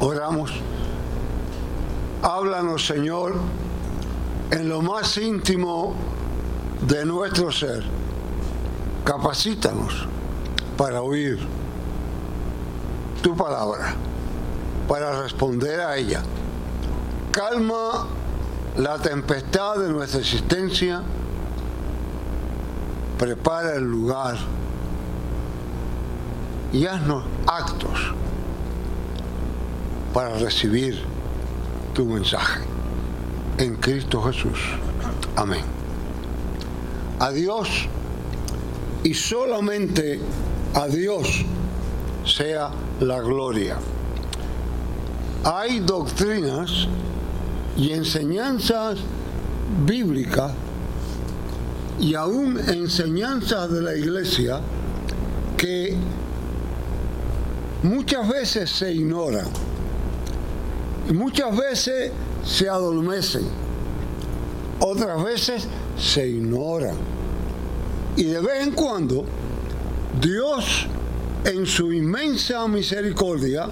Oramos. Háblanos, Señor, en lo más íntimo de nuestro ser. Capacítanos para oír tu palabra, para responder a ella. Calma la tempestad de nuestra existencia. Prepara el lugar y haznos actos para recibir tu mensaje. En Cristo Jesús. Amén. A Dios y solamente a Dios sea la gloria. Hay doctrinas y enseñanzas bíblicas y aún enseñanzas de la iglesia que muchas veces se ignoran muchas veces se adormecen, otras veces se ignoran. Y de vez en cuando Dios en su inmensa misericordia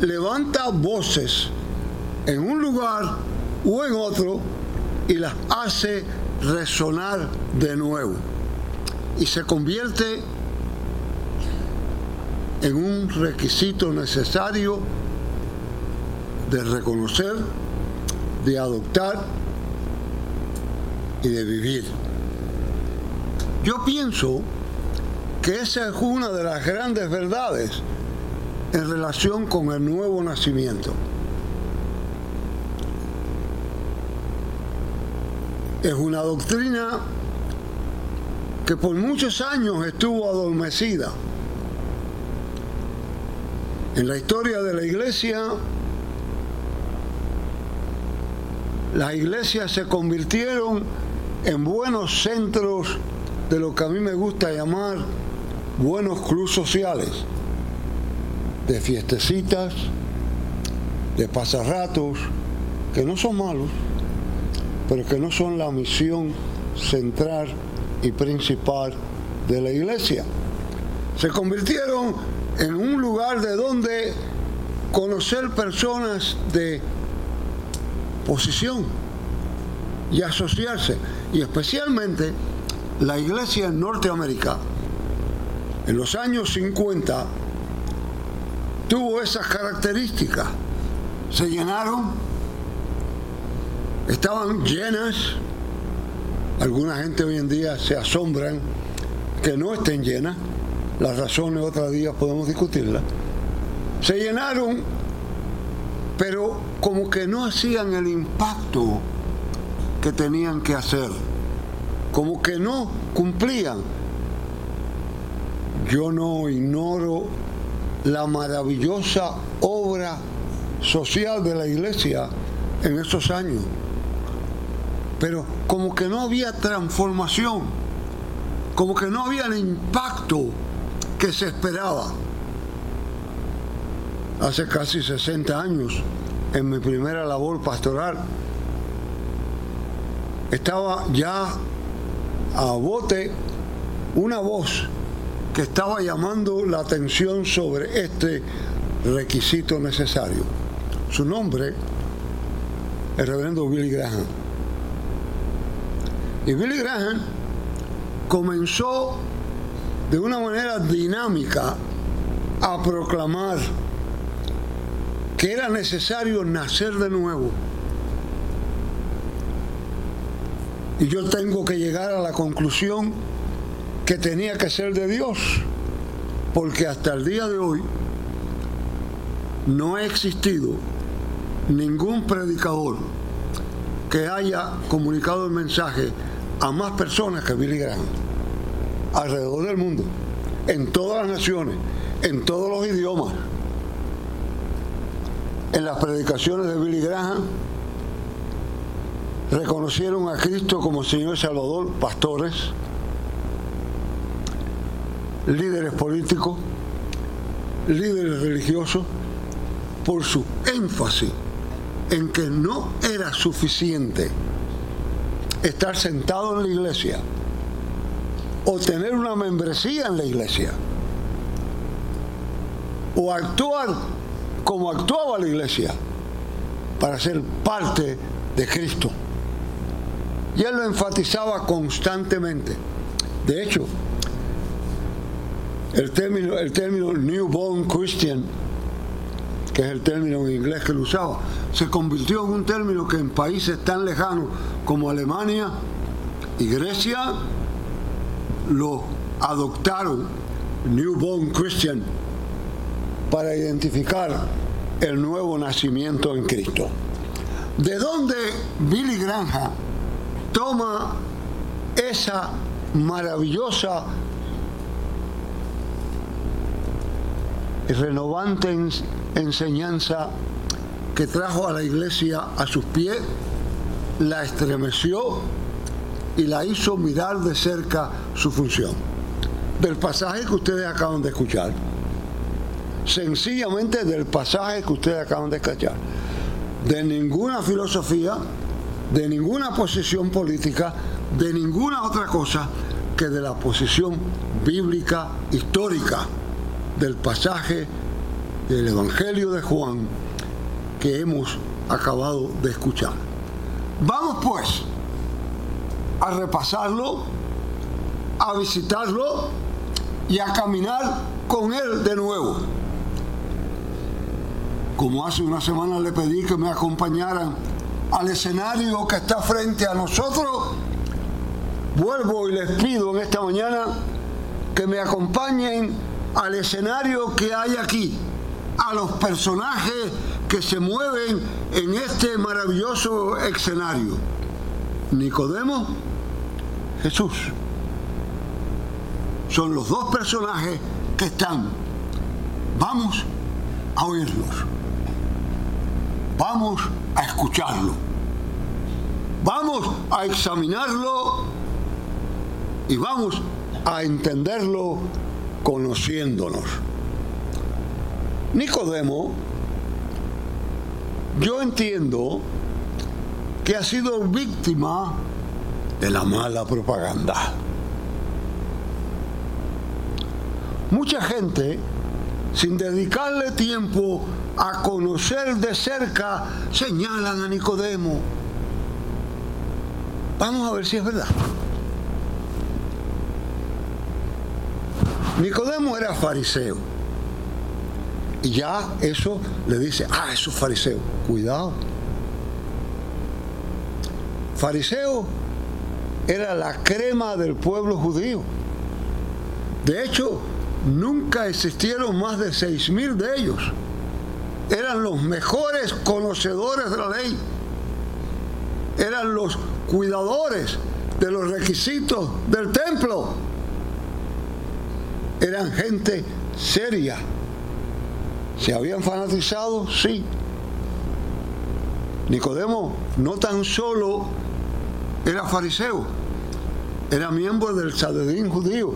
levanta voces en un lugar o en otro y las hace resonar de nuevo. Y se convierte en un requisito necesario de reconocer, de adoptar y de vivir. Yo pienso que esa es una de las grandes verdades en relación con el nuevo nacimiento. Es una doctrina que por muchos años estuvo adormecida. En la historia de la iglesia, las iglesias se convirtieron en buenos centros de lo que a mí me gusta llamar buenos clubes sociales, de fiestecitas, de pasarratos, que no son malos, pero que no son la misión central y principal de la iglesia. Se convirtieron en un lugar de donde conocer personas de posición y asociarse, y especialmente la iglesia en Norteamérica, en los años 50, tuvo esas características. Se llenaron estaban llenas. Alguna gente hoy en día se asombran que no estén llenas. Las razones otro día podemos discutirlas. Se llenaron, pero como que no hacían el impacto que tenían que hacer. Como que no cumplían. Yo no ignoro la maravillosa obra social de la iglesia en esos años pero como que no había transformación, como que no había el impacto que se esperaba. Hace casi 60 años, en mi primera labor pastoral, estaba ya a bote una voz que estaba llamando la atención sobre este requisito necesario. Su nombre, el reverendo Billy Graham. Y Billy Graham comenzó de una manera dinámica a proclamar que era necesario nacer de nuevo. Y yo tengo que llegar a la conclusión que tenía que ser de Dios, porque hasta el día de hoy no ha existido ningún predicador que haya comunicado el mensaje a más personas que Billy Graham alrededor del mundo, en todas las naciones, en todos los idiomas. En las predicaciones de Billy Graham reconocieron a Cristo como Señor Salvador, pastores, líderes políticos, líderes religiosos, por su énfasis en que no era suficiente estar sentado en la iglesia o tener una membresía en la iglesia o actuar como actuaba la iglesia para ser parte de Cristo. Y él lo enfatizaba constantemente. De hecho, el término, el término newborn Christian, que es el término en inglés que él usaba, se convirtió en un término que en países tan lejanos como Alemania y Grecia lo adoptaron, newborn Christian, para identificar el nuevo nacimiento en Cristo. ¿De dónde Billy Granja toma esa maravillosa y renovante enseñanza que trajo a la iglesia a sus pies, la estremeció y la hizo mirar de cerca su función. Del pasaje que ustedes acaban de escuchar. Sencillamente del pasaje que ustedes acaban de escuchar. De ninguna filosofía, de ninguna posición política, de ninguna otra cosa que de la posición bíblica histórica del pasaje del Evangelio de Juan que hemos acabado de escuchar. Vamos pues a repasarlo, a visitarlo y a caminar con él de nuevo. Como hace una semana le pedí que me acompañaran al escenario que está frente a nosotros, vuelvo y les pido en esta mañana que me acompañen al escenario que hay aquí, a los personajes que se mueven en este maravilloso escenario. Nicodemo, Jesús. Son los dos personajes que están. Vamos a oírlos. Vamos a escucharlo. Vamos a examinarlo y vamos a entenderlo conociéndonos. Nicodemo, yo entiendo que ha sido víctima de la mala propaganda. Mucha gente, sin dedicarle tiempo a conocer de cerca, señalan a Nicodemo. Vamos a ver si es verdad. Nicodemo era fariseo. Y ya eso le dice, ah, eso es fariseo. Cuidado. Fariseo era la crema del pueblo judío. De hecho, nunca existieron más de seis mil de ellos. Eran los mejores conocedores de la ley. Eran los cuidadores de los requisitos del templo eran gente seria. ¿Se habían fanatizado? Sí. Nicodemo no tan solo era fariseo, era miembro del Sadedín judío.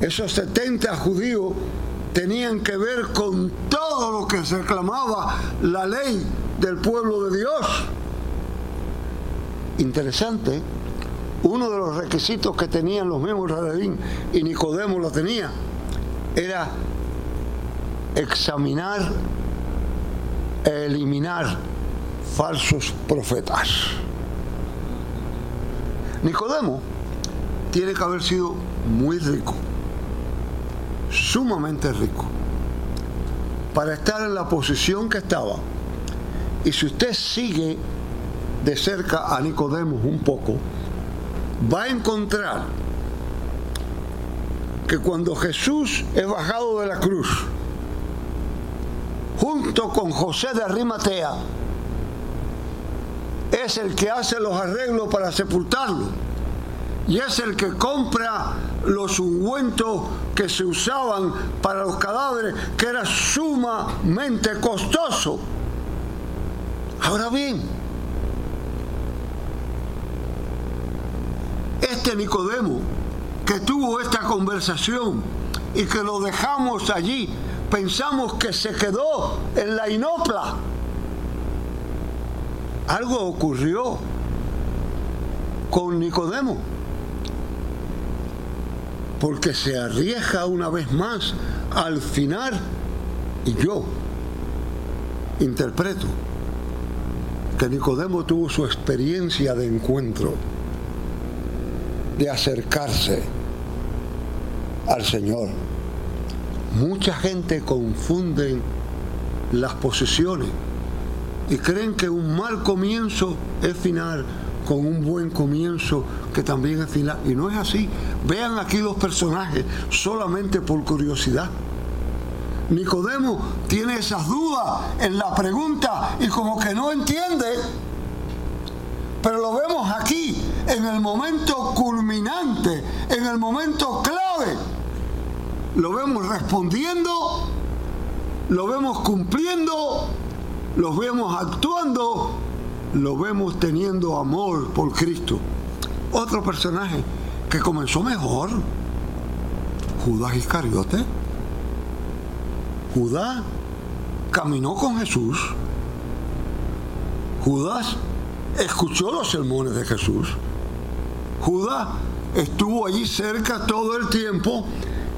Esos 70 judíos tenían que ver con todo lo que se reclamaba la ley del pueblo de Dios. Interesante uno de los requisitos que tenían los mismos Radadín y Nicodemo lo tenía, era examinar eliminar falsos profetas. Nicodemo tiene que haber sido muy rico, sumamente rico, para estar en la posición que estaba. Y si usted sigue de cerca a Nicodemo un poco, va a encontrar que cuando Jesús es bajado de la cruz, junto con José de Arimatea, es el que hace los arreglos para sepultarlo y es el que compra los ungüentos que se usaban para los cadáveres, que era sumamente costoso. Ahora bien, este Nicodemo que tuvo esta conversación y que lo dejamos allí, pensamos que se quedó en la inopla. Algo ocurrió con Nicodemo, porque se arriesga una vez más al final Y yo interpreto que Nicodemo tuvo su experiencia de encuentro, de acercarse al Señor. Mucha gente confunde las posiciones y creen que un mal comienzo es final con un buen comienzo que también es final. Y no es así. Vean aquí los personajes solamente por curiosidad. Nicodemo tiene esas dudas en la pregunta y como que no entiende. Pero lo vemos aquí, en el momento culminante, en el momento clave. Lo vemos respondiendo, lo vemos cumpliendo, lo vemos actuando, lo vemos teniendo amor por Cristo. Otro personaje que comenzó mejor, Judas Iscariote. Judas caminó con Jesús. Judas escuchó los sermones de Jesús. Judas estuvo allí cerca todo el tiempo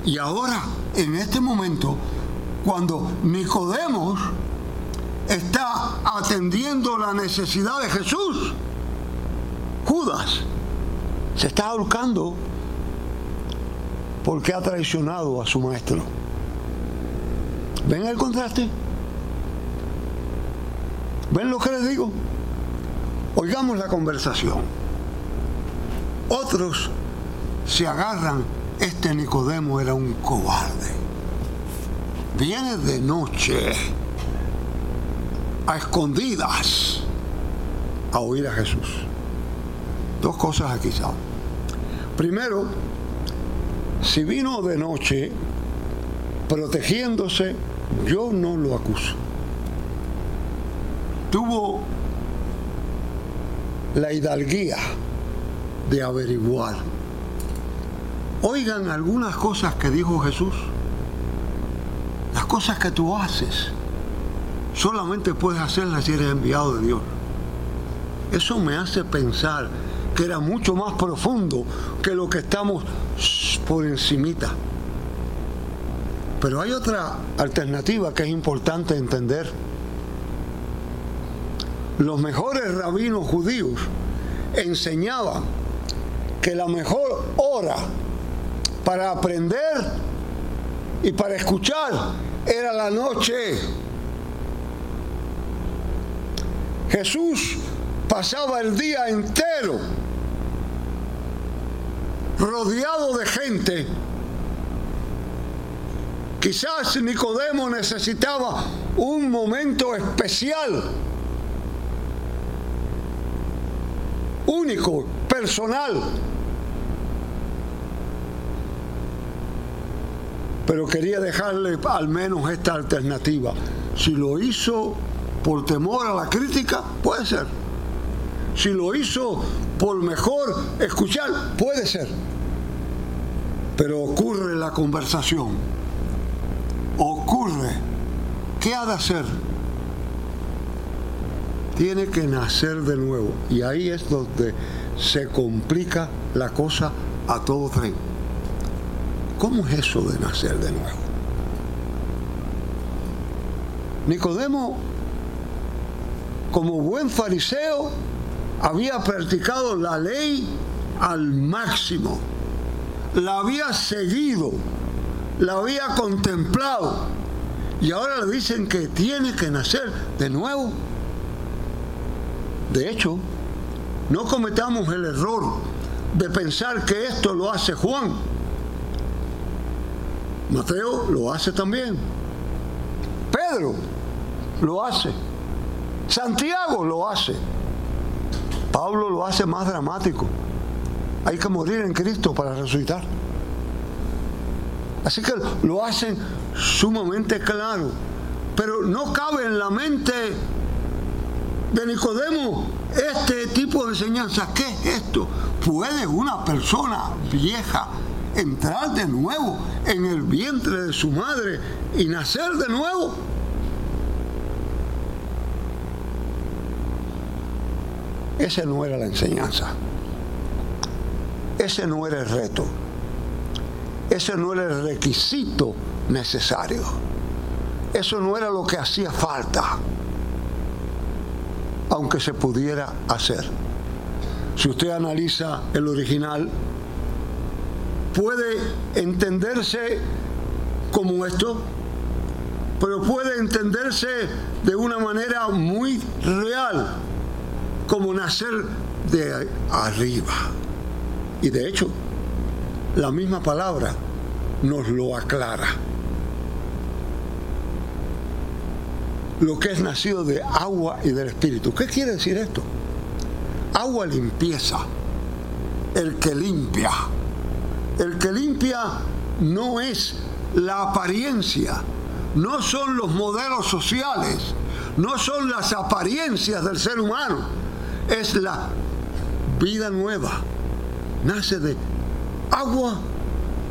y ahora, en este momento, cuando Nicodemos está atendiendo la necesidad de Jesús, Judas se está ahorcando porque ha traicionado a su maestro. ¿Ven el contraste? ¿Ven lo que les digo? Oigamos la conversación. Otros se agarran, este Nicodemo era un cobarde. Viene de noche, a escondidas, a oír a Jesús. Dos cosas aquí, ¿sabes? Primero, si vino de noche protegiéndose, yo no lo acuso. Tuvo la hidalguía de averiguar. Oigan algunas cosas que dijo Jesús. Las cosas que tú haces, solamente puedes hacerlas si eres enviado de Dios. Eso me hace pensar que era mucho más profundo que lo que estamos por encimita. Pero hay otra alternativa que es importante entender. Los mejores rabinos judíos enseñaban que la mejor hora para aprender y para escuchar era la noche. Jesús pasaba el día entero rodeado de gente Quizás Nicodemo necesitaba un momento especial, único, personal. Pero quería dejarle al menos esta alternativa. Si lo hizo por temor a la crítica, puede ser. Si lo hizo por mejor escuchar, puede ser. Pero ocurre la conversación ocurre, ¿qué ha de hacer? Tiene que nacer de nuevo. Y ahí es donde se complica la cosa a todo tren. ¿Cómo es eso de nacer de nuevo? Nicodemo, como buen fariseo, había practicado la ley al máximo, la había seguido la había contemplado y ahora le dicen que tiene que nacer de nuevo. De hecho, no cometamos el error de pensar que esto lo hace Juan. Mateo lo hace también. Pedro lo hace. Santiago lo hace. Pablo lo hace más dramático. Hay que morir en Cristo para resucitar. Así que lo hacen sumamente claro. Pero no cabe en la mente de Nicodemo este tipo de enseñanza. ¿Qué es esto? ¿Puede una persona vieja entrar de nuevo en el vientre de su madre y nacer de nuevo? Ese no era la enseñanza. Ese no era el reto. Ese no era el requisito necesario. eso no era lo que hacía falta, aunque se pudiera hacer. Si usted analiza el original, puede entenderse como esto, pero puede entenderse de una manera muy real, como nacer de arriba. Y de hecho, la misma palabra nos lo aclara. Lo que es nacido de agua y del espíritu. ¿Qué quiere decir esto? Agua limpieza, el que limpia. El que limpia no es la apariencia, no son los modelos sociales, no son las apariencias del ser humano, es la vida nueva. Nace de agua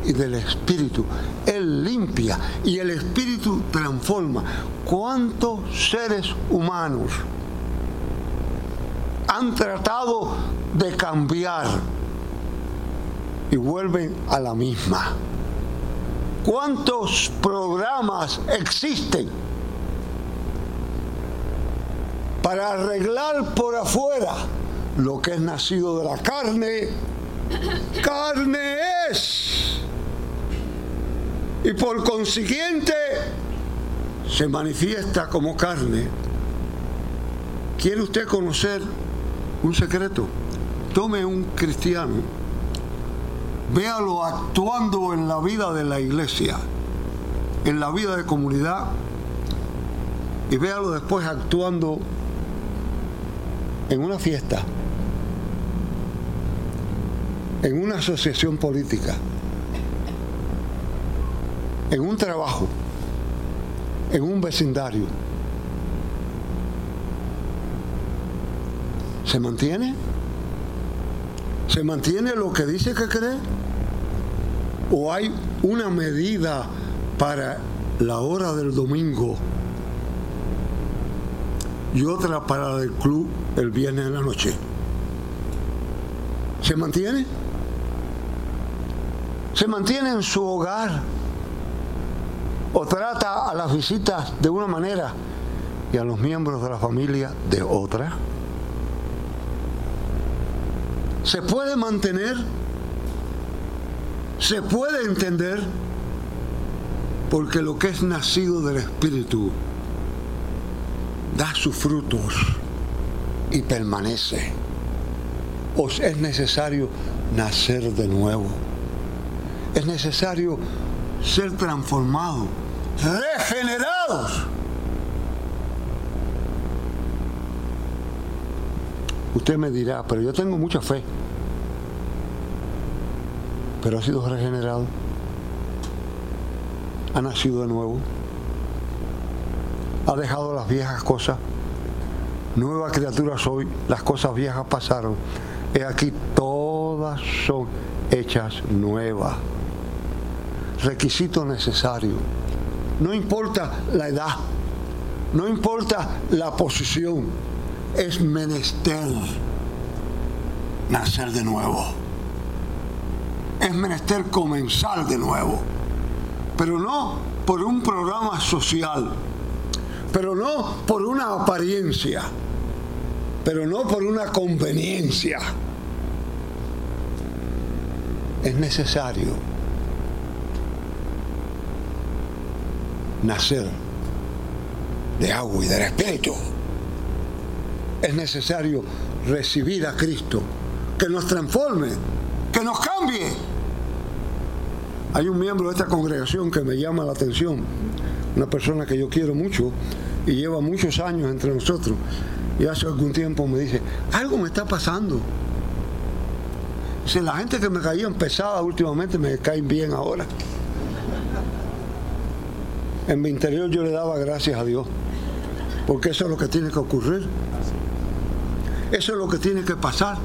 y del Espíritu. Él limpia y el Espíritu transforma. ¿Cuántos seres humanos han tratado de cambiar y vuelven a la misma? ¿Cuántos programas existen para arreglar por afuera lo que es nacido de la carne? Carne es. Y por consiguiente se manifiesta como carne. ¿Quiere usted conocer un secreto? Tome un cristiano véalo actuando en la vida de la iglesia, en la vida de comunidad, y véalo después actuando en una fiesta, en una asociación política, en un trabajo, en un vecindario. ¿Se mantiene? ¿Se mantiene lo que dice que cree? ¿O hay una medida para la hora del domingo y otra para el club el viernes en la noche? ¿Se mantiene? ¿Se mantiene en su hogar? ¿O trata a las visitas de una manera y a los miembros de la familia de otra? se puede mantener, se puede entender, porque lo que es nacido del Espíritu da sus frutos y permanece. Os es necesario nacer de nuevo. Es necesario ser transformados, regenerados Usted me dirá, pero yo tengo mucha fe. Pero ha sido regenerado. Ha nacido de nuevo. Ha dejado las viejas cosas. Nueva criatura soy. Las cosas viejas pasaron. He aquí todas son hechas nuevas. Requisito necesario. No importa la edad. No importa la posición es menester nacer de nuevo. Es menester comenzar de nuevo. Pero no por un programa social. Pero no por una apariencia. Pero no por una conveniencia. Es necesario nacer de agua y del Espíritu es necesario recibir a Cristo, que nos transforme, que nos cambie. Hay un miembro de esta congregación que me llama la atención, una persona que yo quiero mucho y lleva muchos años entre nosotros. Y hace algún tiempo me dice, algo me está pasando. Si la gente que me caían pesada últimamente me caen bien ahora. En mi interior yo le daba gracias a Dios, porque eso es lo que tiene que ocurrir. Eso es lo que tiene que pasar.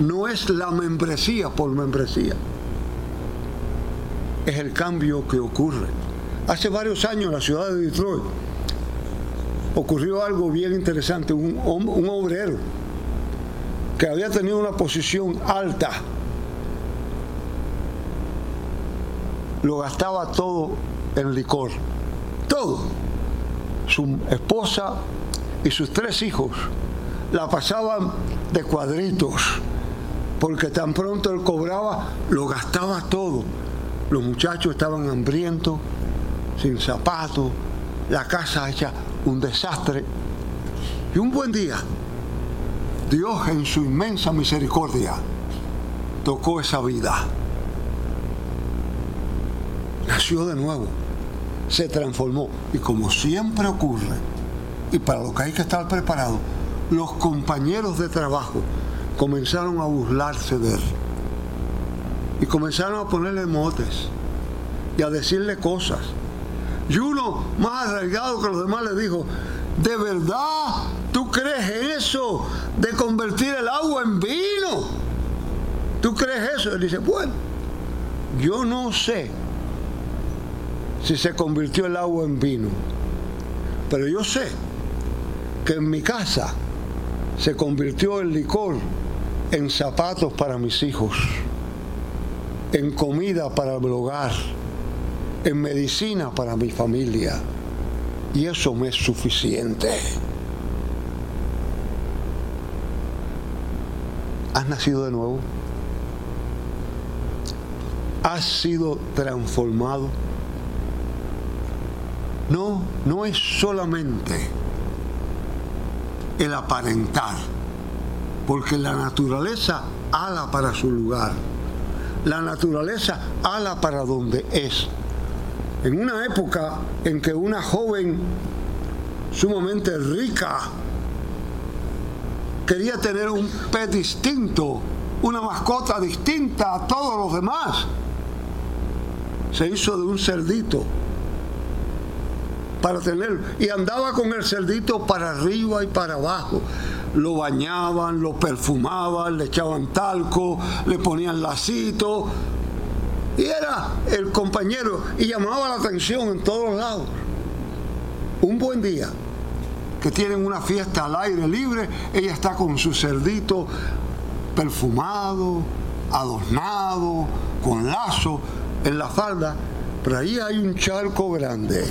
No es la membresía por membresía. Es el cambio que ocurre. Hace varios años en la ciudad de Detroit ocurrió algo bien interesante. Un, obrero que había tenido una posición alta lo gastaba todo en licor. Todo su esposa y sus tres hijos la pasaban de cuadritos, porque tan pronto él cobraba, lo gastaba todo. Los muchachos estaban hambrientos, sin zapatos, la casa hecha un desastre. Y un buen día, Dios en su inmensa misericordia tocó esa vida. Nació de nuevo, se transformó. Y como siempre ocurre, y para lo que hay que estar preparado, los compañeros de trabajo comenzaron a burlarse de él. Y comenzaron a ponerle motes y a decirle cosas. Y uno más arraigado que los demás le dijo, ¿de verdad tú crees eso de convertir el agua en vino? ¿Tú crees eso? Él dice, bueno, yo no sé si se convirtió el agua en vino, pero yo sé que en mi casa se convirtió el licor en zapatos para mis hijos, en comida para el hogar, en medicina para mi familia. Y eso me es suficiente. ¿Has nacido de nuevo? ¿Has sido transformado? No, no es solamente el aparentar, porque la naturaleza ala para su lugar, la naturaleza ala para donde es. En una época en que una joven sumamente rica quería tener un pet distinto, una mascota distinta a todos los demás, se hizo de un cerdito para tenerlo. Y andaba con el cerdito para arriba y para abajo. Lo bañaban, lo perfumaban, le echaban talco, le ponían lacito. Y era el compañero y llamaba la atención en todos lados. Un buen día, que tienen una fiesta al aire libre, ella está con su cerdito perfumado, adornado, con lazo en la falda, pero ahí hay un charco grande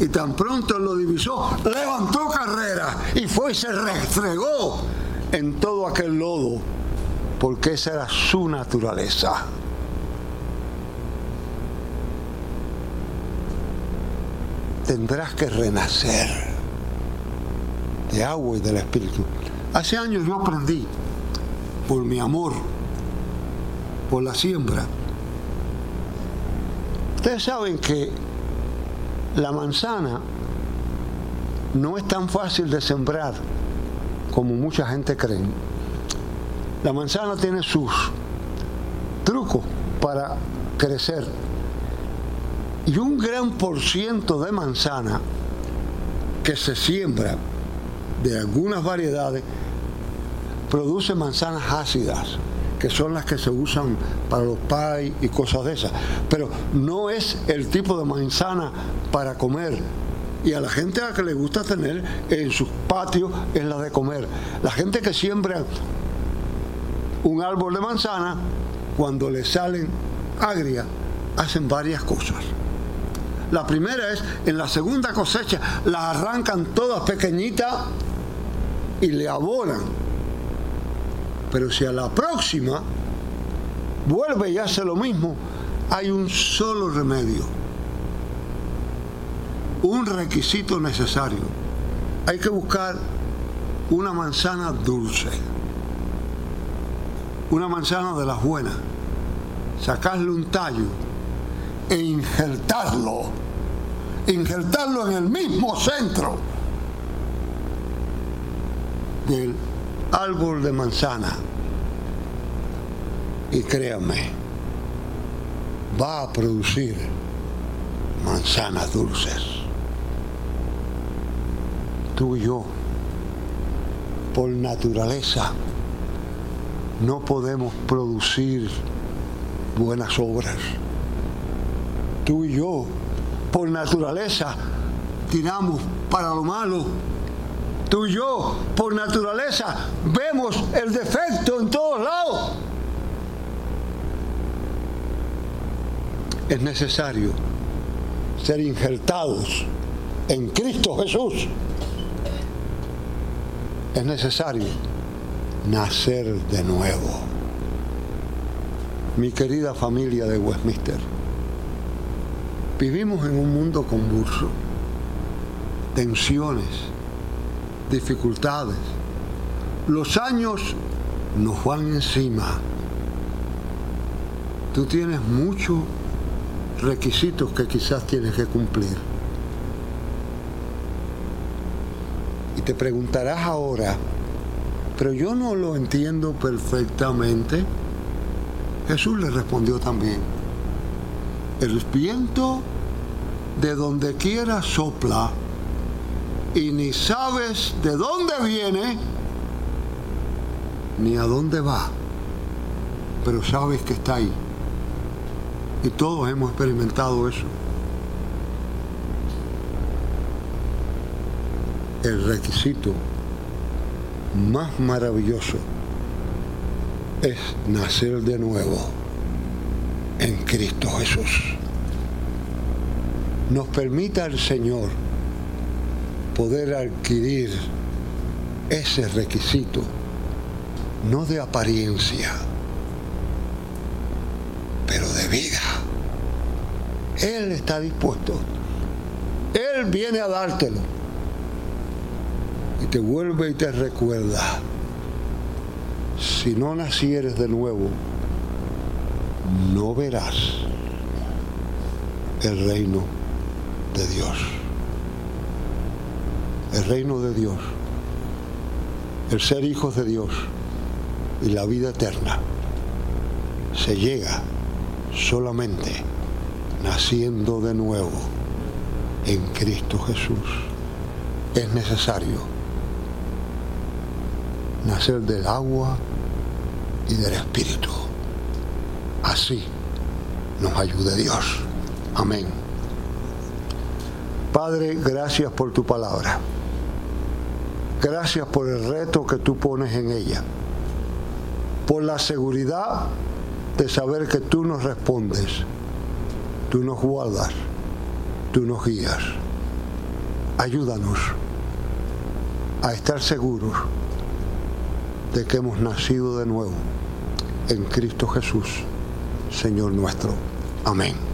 y tan pronto lo divisó, levantó carrera y fue y se restregó en todo aquel lodo, porque esa era su naturaleza. Tendrás que renacer de agua y del Espíritu. Hace años yo aprendí, por mi amor, por la siembra. Ustedes saben que la manzana no es tan fácil de sembrar como mucha gente cree. La manzana tiene sus trucos para crecer. Y un gran por ciento de manzana que se siembra de algunas variedades produce manzanas ácidas que son las que se usan para los pies y cosas de esas. Pero no es el tipo de manzana para comer. Y a la gente a la que le gusta tener en sus patios es la de comer. La gente que siembra un árbol de manzana, cuando le salen agrias, hacen varias cosas. La primera es, en la segunda cosecha, las arrancan todas pequeñitas y le abonan. Pero si a la próxima vuelve y hace lo mismo, hay un solo remedio, un requisito necesario. Hay que buscar una manzana dulce, una manzana de las buenas, sacarle un tallo e injertarlo, injertarlo en el mismo centro del árbol de manzana. Y créame, va a producir manzanas dulces. Tú y yo, por naturaleza, no podemos producir buenas obras. Tú y yo, por naturaleza, tiramos para lo malo Tú y yo, por naturaleza, vemos el defecto en todos lados. Es necesario ser injertados en Cristo Jesús. Es necesario nacer de nuevo. Mi querida familia de Westminster, vivimos en un mundo convulso, tensiones, dificultades. Los años nos van encima. Tú tienes muchos requisitos que quizás tienes que cumplir. Y te preguntarás ahora, pero yo no lo entiendo perfectamente. Jesús le respondió también, el viento de donde quiera sopla y ni sabes de dónde viene ni a dónde va, pero sabes que está ahí. Y todos hemos experimentado eso. El requisito más maravilloso es nacer de nuevo en Cristo Jesús. Nos permita el Señor poder adquirir ese requisito, no de apariencia, pero de vida. Él está dispuesto. Él viene a dártelo y te vuelve y te recuerda, si no nacieres de nuevo, no verás el reino de Dios. El reino de Dios, el ser hijos de Dios y la vida eterna se llega solamente naciendo de nuevo en Cristo Jesús. Es necesario nacer del agua y del Espíritu. Así nos ayude Dios. Amén. Padre, gracias por tu palabra. Gracias por el reto que tú pones en ella. Por la seguridad de saber que tú nos respondes. Tú nos guardas. Tú nos guías. Ayúdanos a estar seguros de que hemos nacido de nuevo en Cristo Jesús, Señor nuestro. Amén.